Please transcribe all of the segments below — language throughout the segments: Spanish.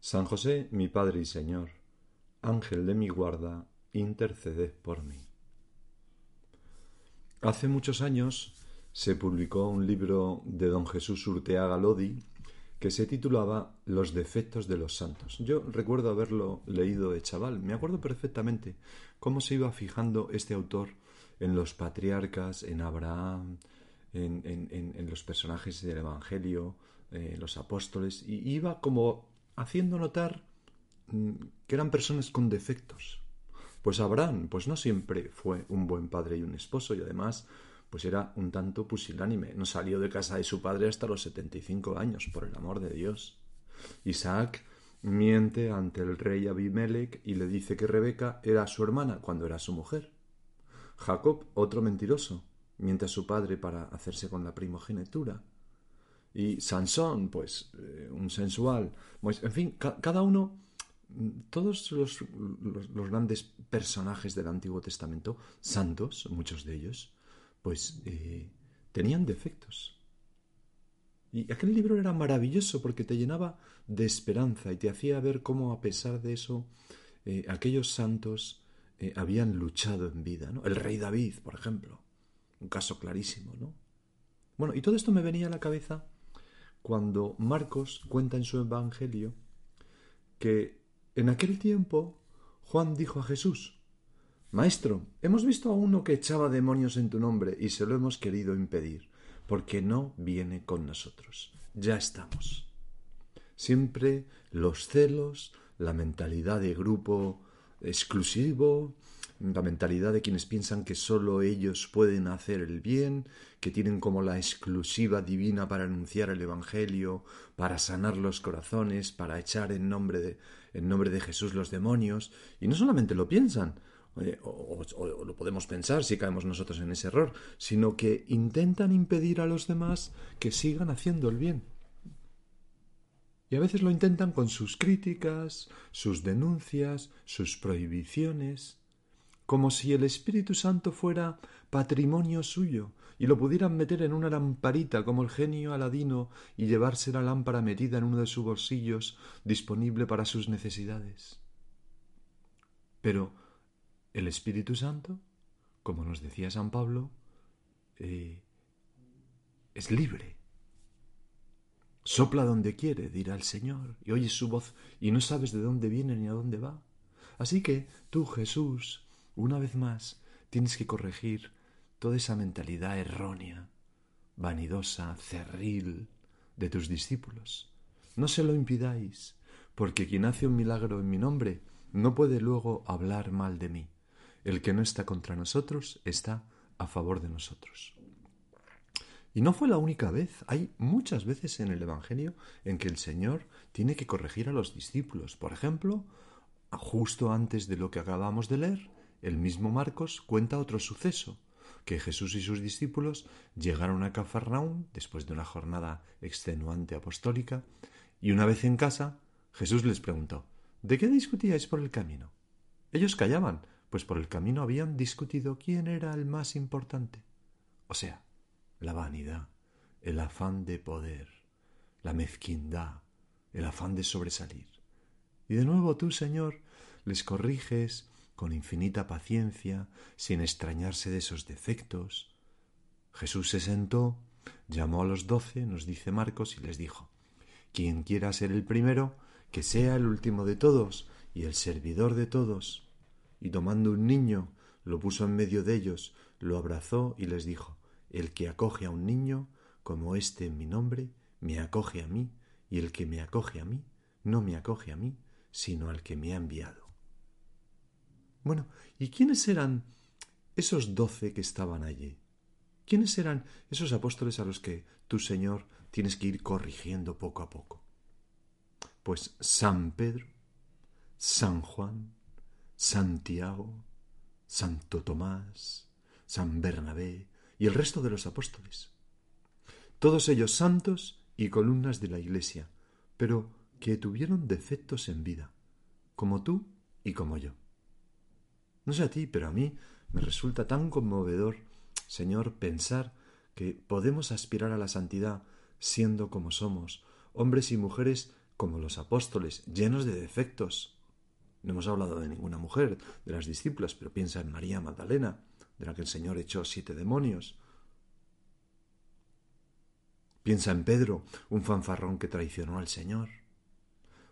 San José, mi Padre y Señor, Ángel de mi guarda, interceded por mí. Hace muchos años se publicó un libro de don Jesús Urteaga Lodi que se titulaba Los defectos de los santos. Yo recuerdo haberlo leído de chaval, me acuerdo perfectamente cómo se iba fijando este autor en los patriarcas, en Abraham, en, los personajes del Evangelio, eh, los apóstoles, y iba como haciendo notar mm, que eran personas con defectos. Pues Abraham, pues no siempre fue un buen padre y un esposo, y además, pues era un tanto pusilánime. No salió de casa de su padre hasta los 75 años, por el amor de Dios. Isaac miente ante el rey Abimelech y le dice que Rebeca era su hermana cuando era su mujer. Jacob, otro mentiroso, miente a su padre para hacerse con la primogenitura. Y Sansón, pues eh, un sensual. Pues, en fin, cada uno, todos los, grandes personajes del Antiguo Testamento, santos, muchos de ellos, pues eh, tenían defectos. Y aquel libro era maravilloso porque te llenaba de esperanza y te hacía ver cómo a pesar de eso eh, aquellos santos habían luchado en vida. ¿no? El rey David, por ejemplo, un caso clarísimo. ¿no? Bueno, y todo esto me venía a la cabeza cuando Marcos cuenta en su Evangelio que en aquel tiempo Juan dijo a Jesús, Maestro, hemos visto a uno que echaba demonios en tu nombre y se lo hemos querido impedir, porque no viene con nosotros. Ya estamos. Siempre los celos, la mentalidad de grupo exclusivo, la mentalidad de quienes piensan que sólo ellos pueden hacer el bien, que tienen como la exclusiva divina para anunciar el Evangelio, para sanar los corazones, para echar en nombre de, en nombre de Jesús los demonios, y no solamente lo piensan, o, o, lo podemos pensar si caemos nosotros en ese error, sino que intentan impedir a los demás que sigan haciendo el bien. Y a veces lo intentan con sus críticas, sus denuncias, sus prohibiciones, como si el Espíritu Santo fuera patrimonio suyo y lo pudieran meter en una lamparita como el genio Aladino y llevarse la lámpara metida en uno de sus bolsillos disponible para sus necesidades. Pero el Espíritu Santo, como nos decía San Pablo, eh, es libre. Sopla donde quiere, dirá el Señor, y oyes su voz y no sabes de dónde viene ni a dónde va. Así que tú, Jesús, una vez más, tienes que corregir toda esa mentalidad errónea, vanidosa, cerril de tus discípulos. No se lo impidáis, porque quien hace un milagro en mi nombre no puede luego hablar mal de mí. El que no está contra nosotros está a favor de nosotros. Y no fue la única vez, hay muchas veces en el Evangelio en que el Señor tiene que corregir a los discípulos. Por ejemplo, justo antes de lo que acabamos de leer, el mismo Marcos cuenta otro suceso, que Jesús y sus discípulos llegaron a Cafarnaún después de una jornada extenuante apostólica, y una vez en casa, Jesús les preguntó ¿De qué discutíais por el camino? Ellos callaban, pues por el camino habían discutido quién era el más importante. O sea, la vanidad, el afán de poder, la mezquindad, el afán de sobresalir. Y de nuevo tú, Señor, les corriges con infinita paciencia, sin extrañarse de esos defectos. Jesús se sentó, llamó a los doce, nos dice Marcos, y les dijo Quien quiera ser el primero, que sea el último de todos y el servidor de todos. Y tomando un niño, lo puso en medio de ellos, lo abrazó y les dijo El que acoge a un niño, como éste en mi nombre, me acoge a mí, y el que me acoge a mí, no me acoge a mí, sino al que me ha enviado. Bueno, ¿y quiénes eran esos doce que estaban allí? ¿Quiénes eran esos apóstoles a los que tu Señor tienes que ir corrigiendo poco a poco? Pues San Pedro, San Juan, Santiago, Santo Tomás, San Bernabé y el resto de los apóstoles. Todos ellos santos y columnas de la Iglesia, pero que tuvieron defectos en vida, como tú y como yo. No sé a ti, pero a mí me resulta tan conmovedor, Señor, pensar que podemos aspirar a la santidad siendo como somos, hombres y mujeres como los apóstoles, llenos de defectos. No hemos hablado de ninguna mujer, de las discípulas, pero piensa en María Magdalena, de la que el Señor echó siete demonios. Piensa en Pedro, un fanfarrón que traicionó al Señor.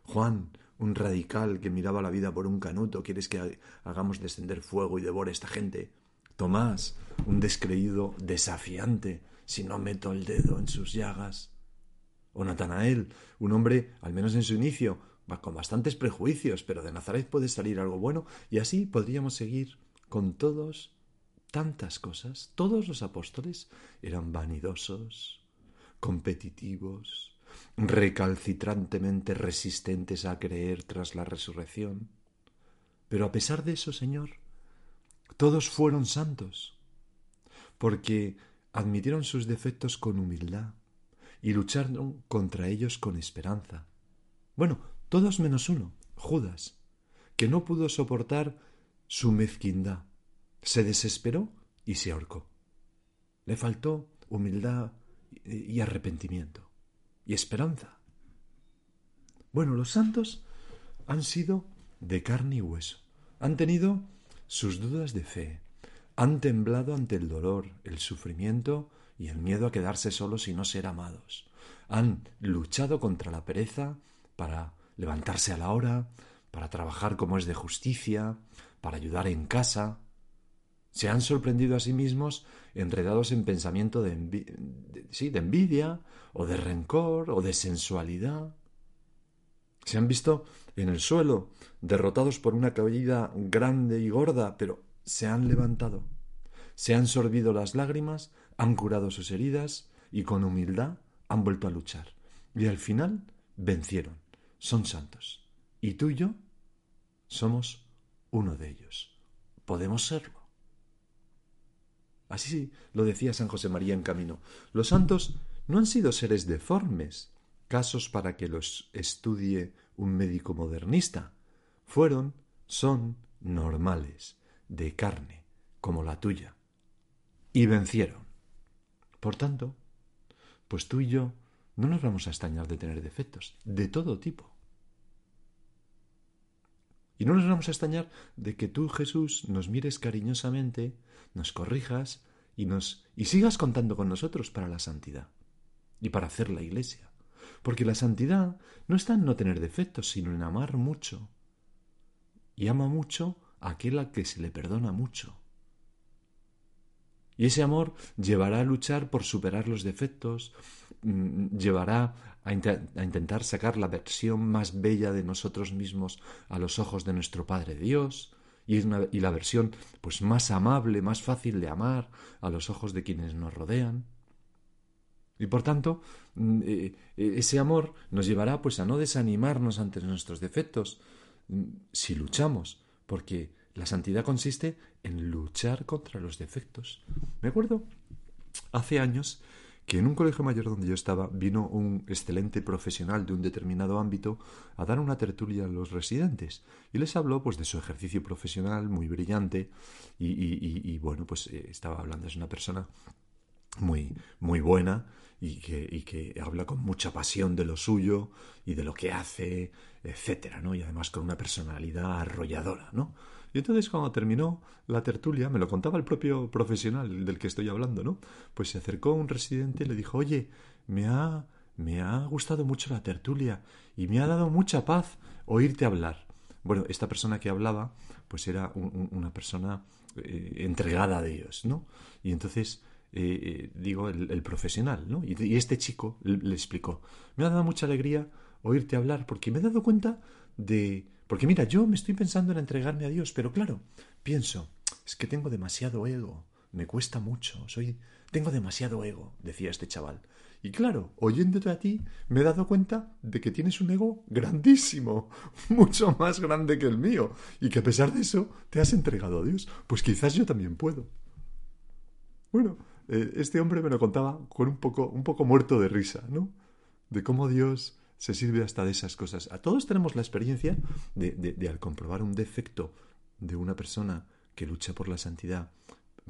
Juan, un radical que miraba la vida por un canuto, ¿quieres que hagamos descender fuego y devore esta gente? Tomás, un descreído desafiante, si no meto el dedo en sus llagas o Natanael, un hombre, al menos en su inicio, con bastantes prejuicios, pero de Nazaret puede salir algo bueno, y así podríamos seguir con todos tantas cosas. Todos los apóstoles eran vanidosos, competitivos, recalcitrantemente resistentes a creer tras la resurrección. Pero a pesar de eso, Señor, todos fueron santos, porque admitieron sus defectos con humildad, y lucharon contra ellos con esperanza. Bueno, todos menos uno, Judas, que no pudo soportar su mezquindad, se desesperó y se ahorcó. Le faltó humildad y arrepentimiento y esperanza. Bueno, los santos han sido de carne y hueso, han tenido sus dudas de fe, han temblado ante el dolor, el sufrimiento y el miedo a quedarse solos y no ser amados. Han luchado contra la pereza para levantarse a la hora, para trabajar como es de justicia, para ayudar en casa. Se han sorprendido a sí mismos enredados en pensamiento de, envidia, o de rencor, o de sensualidad. Se han visto en el suelo, derrotados por una caída grande y gorda, pero se han levantado. Se han sorbido las lágrimas han curado sus heridas y con humildad han vuelto a luchar. Y al final vencieron. Son santos. Y tú y yo somos uno de ellos. Podemos serlo. Así lo decía San José María en camino. Los santos no han sido seres deformes, casos para que los estudie un médico modernista. Fueron, son normales, de carne, como la tuya. Y vencieron. Por tanto, pues tú y yo no nos vamos a extrañar de tener defectos, de todo tipo. Y no nos vamos a extrañar de que tú, Jesús, nos mires cariñosamente, nos corrijas y nos y sigas contando con nosotros para la santidad y para hacer la iglesia. Porque la santidad no está en no tener defectos, sino en amar mucho. Y ama mucho a aquel a que se le perdona mucho. Y ese amor llevará a luchar por superar los defectos, mm, llevará a, intentar sacar la versión más bella de nosotros mismos a los ojos de nuestro Padre Dios, y, y la versión pues más amable, más fácil de amar a los ojos de quienes nos rodean. Y por tanto, mm, eh, eh, ese amor nos llevará pues a no desanimarnos ante nuestros defectos mm, si luchamos, porque la santidad consiste en luchar contra los defectos. Me acuerdo hace años que en un colegio mayor donde yo estaba vino un excelente profesional de un determinado ámbito a dar una tertulia a los residentes y les habló pues de su ejercicio profesional muy brillante y, bueno pues eh, estaba hablando es una persona muy muy buena y que, y que habla con mucha pasión de lo suyo y de lo que hace etcétera no y además con una personalidad arrolladora no y entonces cuando terminó la tertulia, me lo contaba el propio profesional del que estoy hablando, ¿no? Pues se acercó un residente y le dijo, oye, me ha, me ha gustado mucho la tertulia y me ha dado mucha paz oírte hablar. Bueno, esta persona que hablaba, pues era una persona eh, entregada a Dios, ¿no? Y entonces, eh, digo, el, profesional, ¿no? Y, este chico le, explicó, me ha dado mucha alegría oírte hablar porque me he dado cuenta de... Porque mira, yo me estoy pensando en entregarme a Dios, pero claro, pienso, es que tengo demasiado ego, me cuesta mucho, soy... Tengo demasiado ego, decía este chaval. Y claro, oyéndote a ti, me he dado cuenta de que tienes un ego grandísimo, mucho más grande que el mío, y que a pesar de eso te has entregado a Dios. Pues quizás yo también puedo. Bueno, eh, este hombre me lo contaba con un poco, un poco muerto de risa, ¿no? De cómo Dios se sirve hasta de esas cosas. A todos tenemos la experiencia de, de al comprobar un defecto de una persona que lucha por la santidad,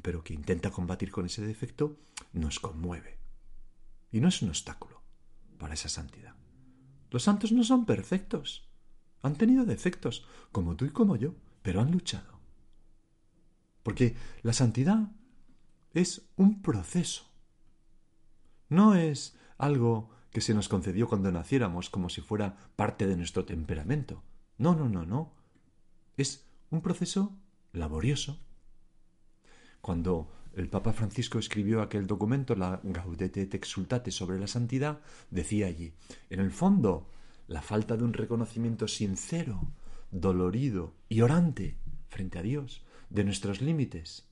pero que intenta combatir con ese defecto, nos conmueve y no es un obstáculo para esa santidad. Los santos no son perfectos. Han tenido defectos, como tú y como yo, pero han luchado. Porque la santidad es un proceso. No es algo que se nos concedió cuando naciéramos como si fuera parte de nuestro temperamento. No, no, no, no. Es un proceso laborioso. Cuando el Papa Francisco escribió aquel documento, la Gaudete et Exultate sobre la santidad, decía allí, en el fondo, la falta de un reconocimiento sincero, dolorido y orante frente a Dios de nuestros límites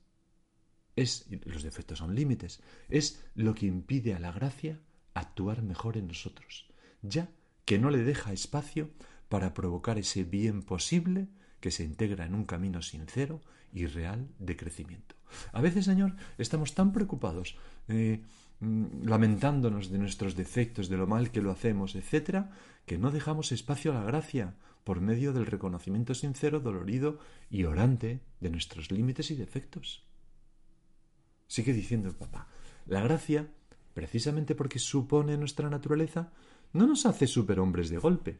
es, los defectos son límites, es lo que impide a la gracia actuar mejor en nosotros, ya que no le deja espacio para provocar ese bien posible que se integra en un camino sincero y real de crecimiento. A veces, Señor, estamos tan preocupados, eh, mm, lamentándonos de nuestros defectos, de lo mal que lo hacemos, etcétera, que no dejamos espacio a la gracia por medio del reconocimiento sincero, dolorido y orante de nuestros límites y defectos. Sigue diciendo el papá, la gracia, precisamente porque supone nuestra naturaleza, no nos hace superhombres de golpe,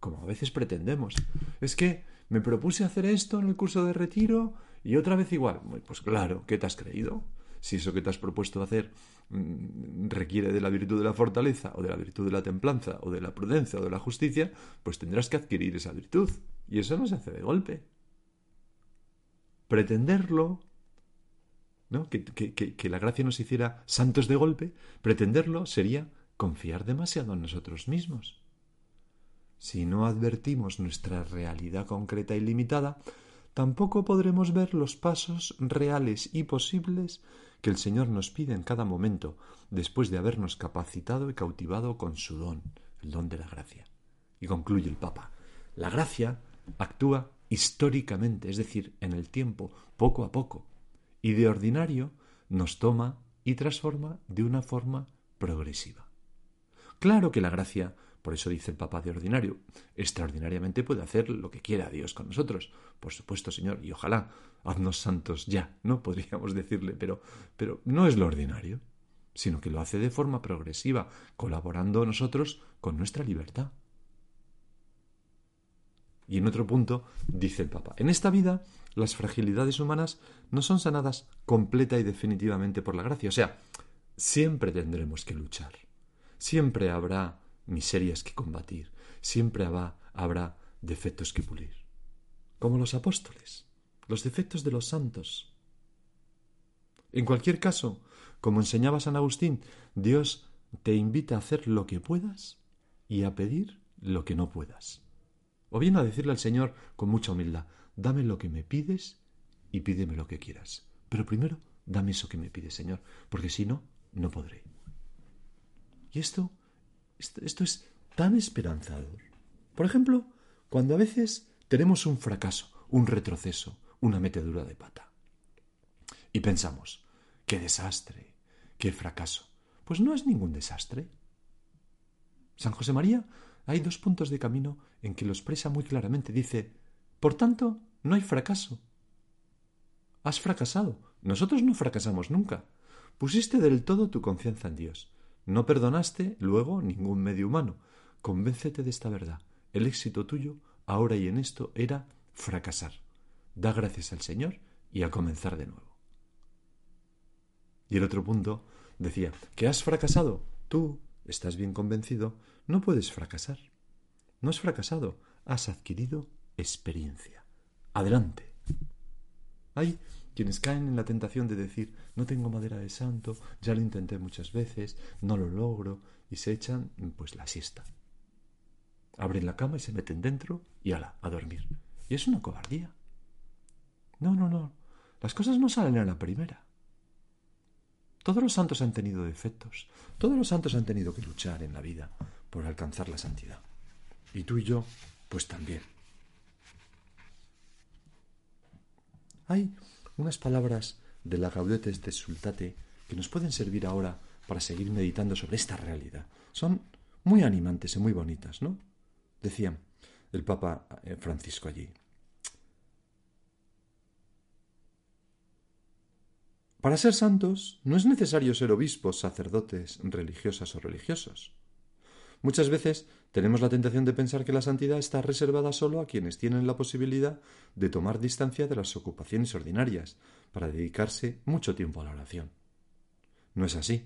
como a veces pretendemos. Es que me propuse hacer esto en el curso de retiro y otra vez igual. Pues claro, ¿qué te has creído? Si eso que te has propuesto hacer mm, requiere de la virtud de la fortaleza, o de la virtud de la templanza, o de la prudencia, o de la justicia, pues tendrás que adquirir esa virtud. Y eso no se hace de golpe. Pretenderlo, Que, que la gracia nos hiciera santos de golpe, pretenderlo sería confiar demasiado en nosotros mismos. Si no advertimos nuestra realidad concreta y limitada, tampoco podremos ver los pasos reales y posibles que el Señor nos pide en cada momento, después de habernos capacitado y cautivado con su don, el don de la gracia. Y concluye el Papa. La gracia actúa históricamente, es decir, en el tiempo, poco a poco, y de ordinario nos toma y transforma de una forma progresiva. Claro que la gracia por eso dice el Papa de ordinario, extraordinariamente puede hacer lo que quiera Dios con nosotros. Por supuesto, Señor, y ojalá haznos santos ya, ¿no? Podríamos decirle, pero, pero no es lo ordinario, sino que lo hace de forma progresiva, colaborando nosotros con nuestra libertad. Y en otro punto dice el Papa, en esta vida las fragilidades humanas no son sanadas completa y definitivamente por la gracia. O sea, siempre tendremos que luchar. Siempre habrá miserias que combatir, siempre habrá, habrá defectos que pulir. Como los apóstoles, los defectos de los santos. En cualquier caso, como enseñaba San Agustín, Dios te invita a hacer lo que puedas y a pedir lo que no puedas. O bien a decirle al Señor con mucha humildad, dame lo que me pides y pídeme lo que quieras. Pero primero, dame eso que me pides, Señor, porque si no, no podré. Y esto esto, es tan esperanzador. Por ejemplo, cuando a veces tenemos un fracaso, un retroceso, una metedura de pata. Y pensamos, qué desastre, qué fracaso. Pues no es ningún desastre. San José María hay dos puntos de camino en que lo expresa muy claramente. Dice, por tanto, no hay fracaso. Has fracasado. Nosotros no fracasamos nunca. Pusiste del todo tu confianza en Dios. No perdonaste luego ningún medio humano. Convéncete de esta verdad. El éxito tuyo, ahora y en esto, era fracasar. Da gracias al Señor y a comenzar de nuevo. Y el otro punto decía, que has fracasado tú estás bien convencido, no puedes fracasar. No has fracasado, has adquirido experiencia. Adelante. Hay quienes caen en la tentación de decir no tengo madera de santo, ya lo intenté muchas veces, no lo logro, y se echan pues la siesta. Abren la cama y se meten dentro y ala, a dormir. Y es una cobardía. No, no, no. Las cosas no salen a la primera. Todos los santos han tenido defectos. Todos los santos han tenido que luchar en la vida por alcanzar la santidad. Y tú y yo, pues también. Hay unas palabras de la Gaudetes de Sultate que nos pueden servir ahora para seguir meditando sobre esta realidad. Son muy animantes y muy bonitas, ¿no? Decía el Papa eh, Francisco allí. Para ser santos no es necesario ser obispos, sacerdotes, religiosas o religiosos. Muchas veces tenemos la tentación de pensar que la santidad está reservada solo a quienes tienen la posibilidad de tomar distancia de las ocupaciones ordinarias para dedicarse mucho tiempo a la oración. No es así.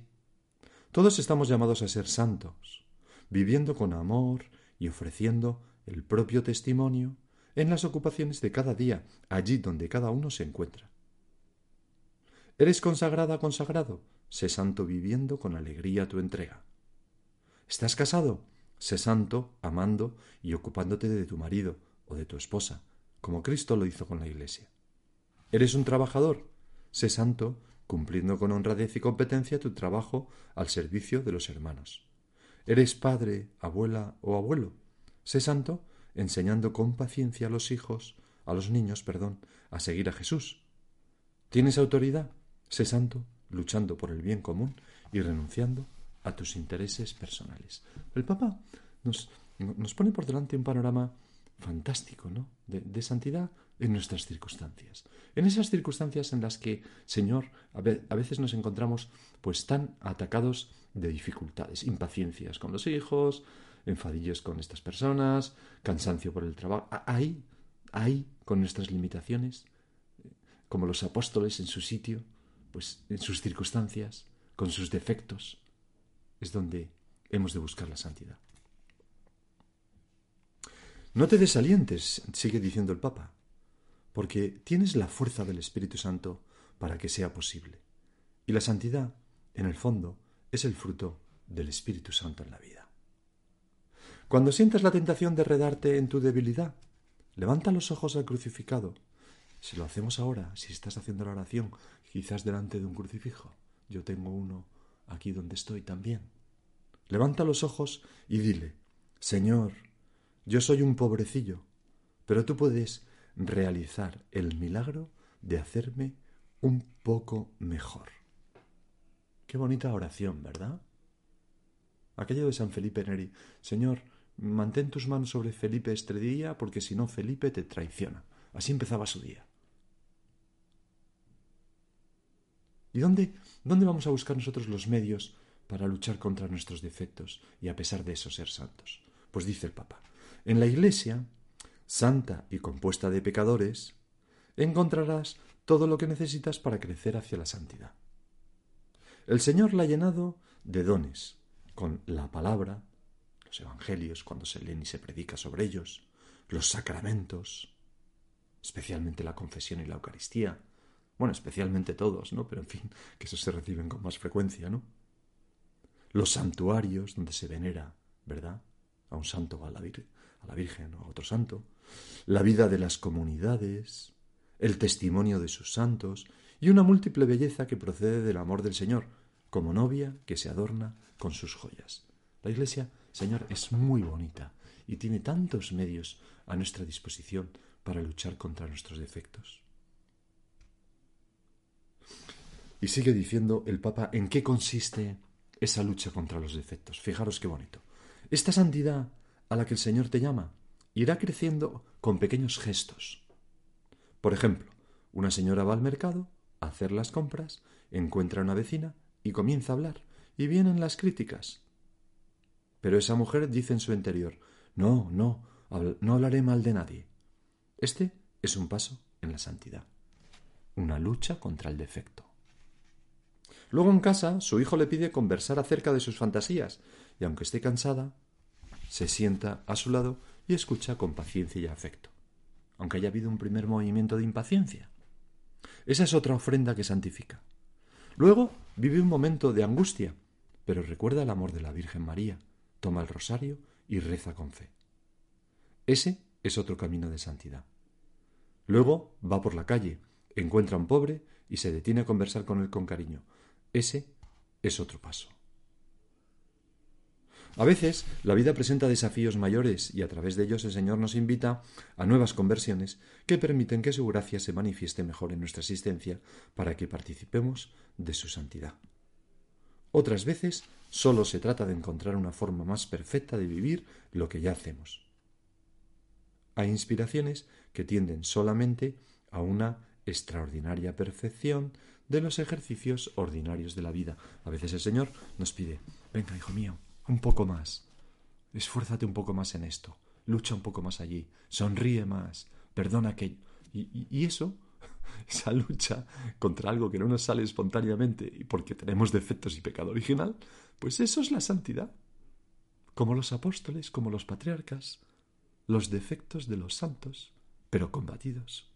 Todos estamos llamados a ser santos, viviendo con amor y ofreciendo el propio testimonio en las ocupaciones de cada día, allí donde cada uno se encuentra. ¿Eres consagrada, consagrado? Sé santo viviendo con alegría tu entrega. ¿Estás casado? Sé santo, amando y ocupándote de tu marido o de tu esposa, como Cristo lo hizo con la Iglesia. ¿Eres un trabajador? Sé santo, cumpliendo con honradez y competencia tu trabajo al servicio de los hermanos. ¿Eres padre, abuela o abuelo? Sé santo, enseñando con paciencia a los hijos, a los niños, perdón, a seguir a Jesús. ¿Tienes autoridad? Sé santo, luchando por el bien común y renunciando a tus intereses personales. El Papa nos, nos pone por delante un panorama fantástico, ¿no? De, santidad en nuestras circunstancias. En esas circunstancias en las que, Señor, a, a veces nos encontramos pues tan atacados de dificultades, impaciencias con los hijos, enfadillos con estas personas, cansancio por el trabajo. Ahí, ahí, con nuestras limitaciones, como los apóstoles en su sitio, pues en sus circunstancias, con sus defectos, es donde hemos de buscar la santidad. No te desalientes, sigue diciendo el Papa, porque tienes la fuerza del Espíritu Santo para que sea posible. Y la santidad, en el fondo, es el fruto del Espíritu Santo en la vida. Cuando sientas la tentación de redarte en tu debilidad, levanta los ojos al crucificado. Si lo hacemos ahora, si estás haciendo la oración, quizás delante de un crucifijo. Yo tengo uno aquí donde estoy también. Levanta los ojos y dile, Señor, yo soy un pobrecillo, pero tú puedes realizar el milagro de hacerme un poco mejor. Qué bonita oración, ¿verdad? Aquello de San Felipe Neri, Señor, mantén tus manos sobre Felipe este día, porque si no Felipe te traiciona. Así empezaba su día. ¿Y dónde, dónde vamos a buscar nosotros los medios para luchar contra nuestros defectos y a pesar de eso ser santos? Pues dice el Papa, en la Iglesia, santa y compuesta de pecadores, encontrarás todo lo que necesitas para crecer hacia la santidad. El Señor la ha llenado de dones, con la palabra, los evangelios cuando se leen y se predica sobre ellos, los sacramentos, especialmente la confesión y la Eucaristía, bueno, especialmente todos, ¿no? Pero en fin, que esos se reciben con más frecuencia, ¿no? Los santuarios donde se venera, ¿verdad? A un santo o a la, Virgen, a la Virgen o a otro santo. La vida de las comunidades, el testimonio de sus santos y una múltiple belleza que procede del amor del Señor, como novia que se adorna con sus joyas. La Iglesia, Señor, es muy bonita y tiene tantos medios a nuestra disposición para luchar contra nuestros defectos. Y sigue diciendo el Papa en qué consiste esa lucha contra los defectos. Fijaros qué bonito. Esta santidad a la que el Señor te llama irá creciendo con pequeños gestos. Por ejemplo, una señora va al mercado a hacer las compras, encuentra a una vecina y comienza a hablar, y vienen las críticas. Pero esa mujer dice en su interior No, no, no hablaré mal de nadie. Este es un paso en la santidad, una lucha contra el defecto. Luego en casa su hijo le pide conversar acerca de sus fantasías y aunque esté cansada, se sienta a su lado y escucha con paciencia y afecto, aunque haya habido un primer movimiento de impaciencia. Esa es otra ofrenda que santifica. Luego vive un momento de angustia, pero recuerda el amor de la Virgen María, toma el rosario y reza con fe. Ese es otro camino de santidad. Luego va por la calle, encuentra a un pobre y se detiene a conversar con él con cariño. Ese es otro paso. A veces la vida presenta desafíos mayores y a través de ellos el Señor nos invita a nuevas conversiones que permiten que su gracia se manifieste mejor en nuestra existencia para que participemos de su santidad. Otras veces solo se trata de encontrar una forma más perfecta de vivir lo que ya hacemos. Hay inspiraciones que tienden solamente a una extraordinaria perfección de los ejercicios ordinarios de la vida. A veces el Señor nos pide, venga, hijo mío, un poco más, esfuérzate un poco más en esto, lucha un poco más allí, sonríe más, perdona aquello. Y, y eso, esa lucha contra algo que no nos sale espontáneamente y porque tenemos defectos y pecado original, pues eso es la santidad. Como los apóstoles, como los patriarcas, los defectos de los santos, pero combatidos.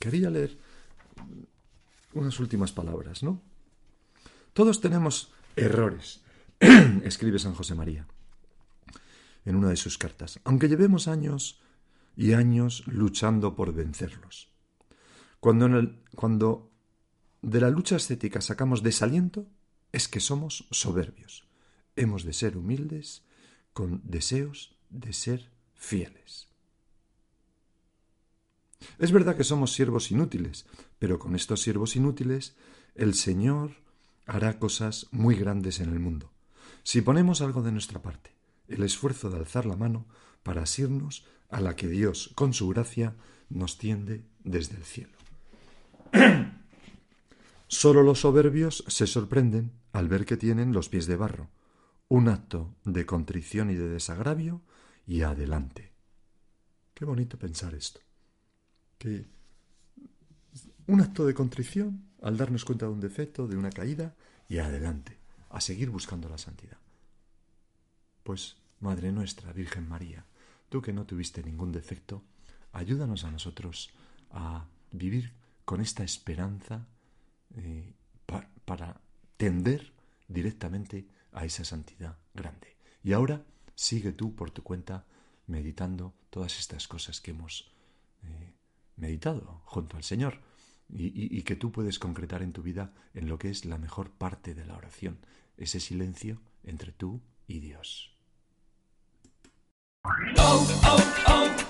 Quería leer unas últimas palabras, ¿no? Todos tenemos errores, escribe San José María en una de sus cartas, aunque llevemos años y años luchando por vencerlos. Cuando, cuando de la lucha ascética sacamos desaliento, es que somos soberbios. Hemos de ser humildes con deseos de ser fieles. Es verdad que somos siervos inútiles, pero con estos siervos inútiles el Señor hará cosas muy grandes en el mundo. Si ponemos algo de nuestra parte, el esfuerzo de alzar la mano para asirnos a la que Dios, con su gracia, nos tiende desde el cielo. Solo los soberbios se sorprenden al ver que tienen los pies de barro, un acto de contrición y de desagravio y adelante. Qué bonito pensar esto que un acto de contrición al darnos cuenta de un defecto, de una caída, y adelante, a seguir buscando la santidad. Pues, Madre nuestra, Virgen María, tú que no tuviste ningún defecto, ayúdanos a nosotros a vivir con esta esperanza eh, para tender directamente a esa santidad grande. Y ahora sigue tú por tu cuenta meditando todas estas cosas que hemos meditado junto al Señor y, que tú puedes concretar en tu vida en lo que es la mejor parte de la oración, ese silencio entre tú y Dios. Oh, oh, oh,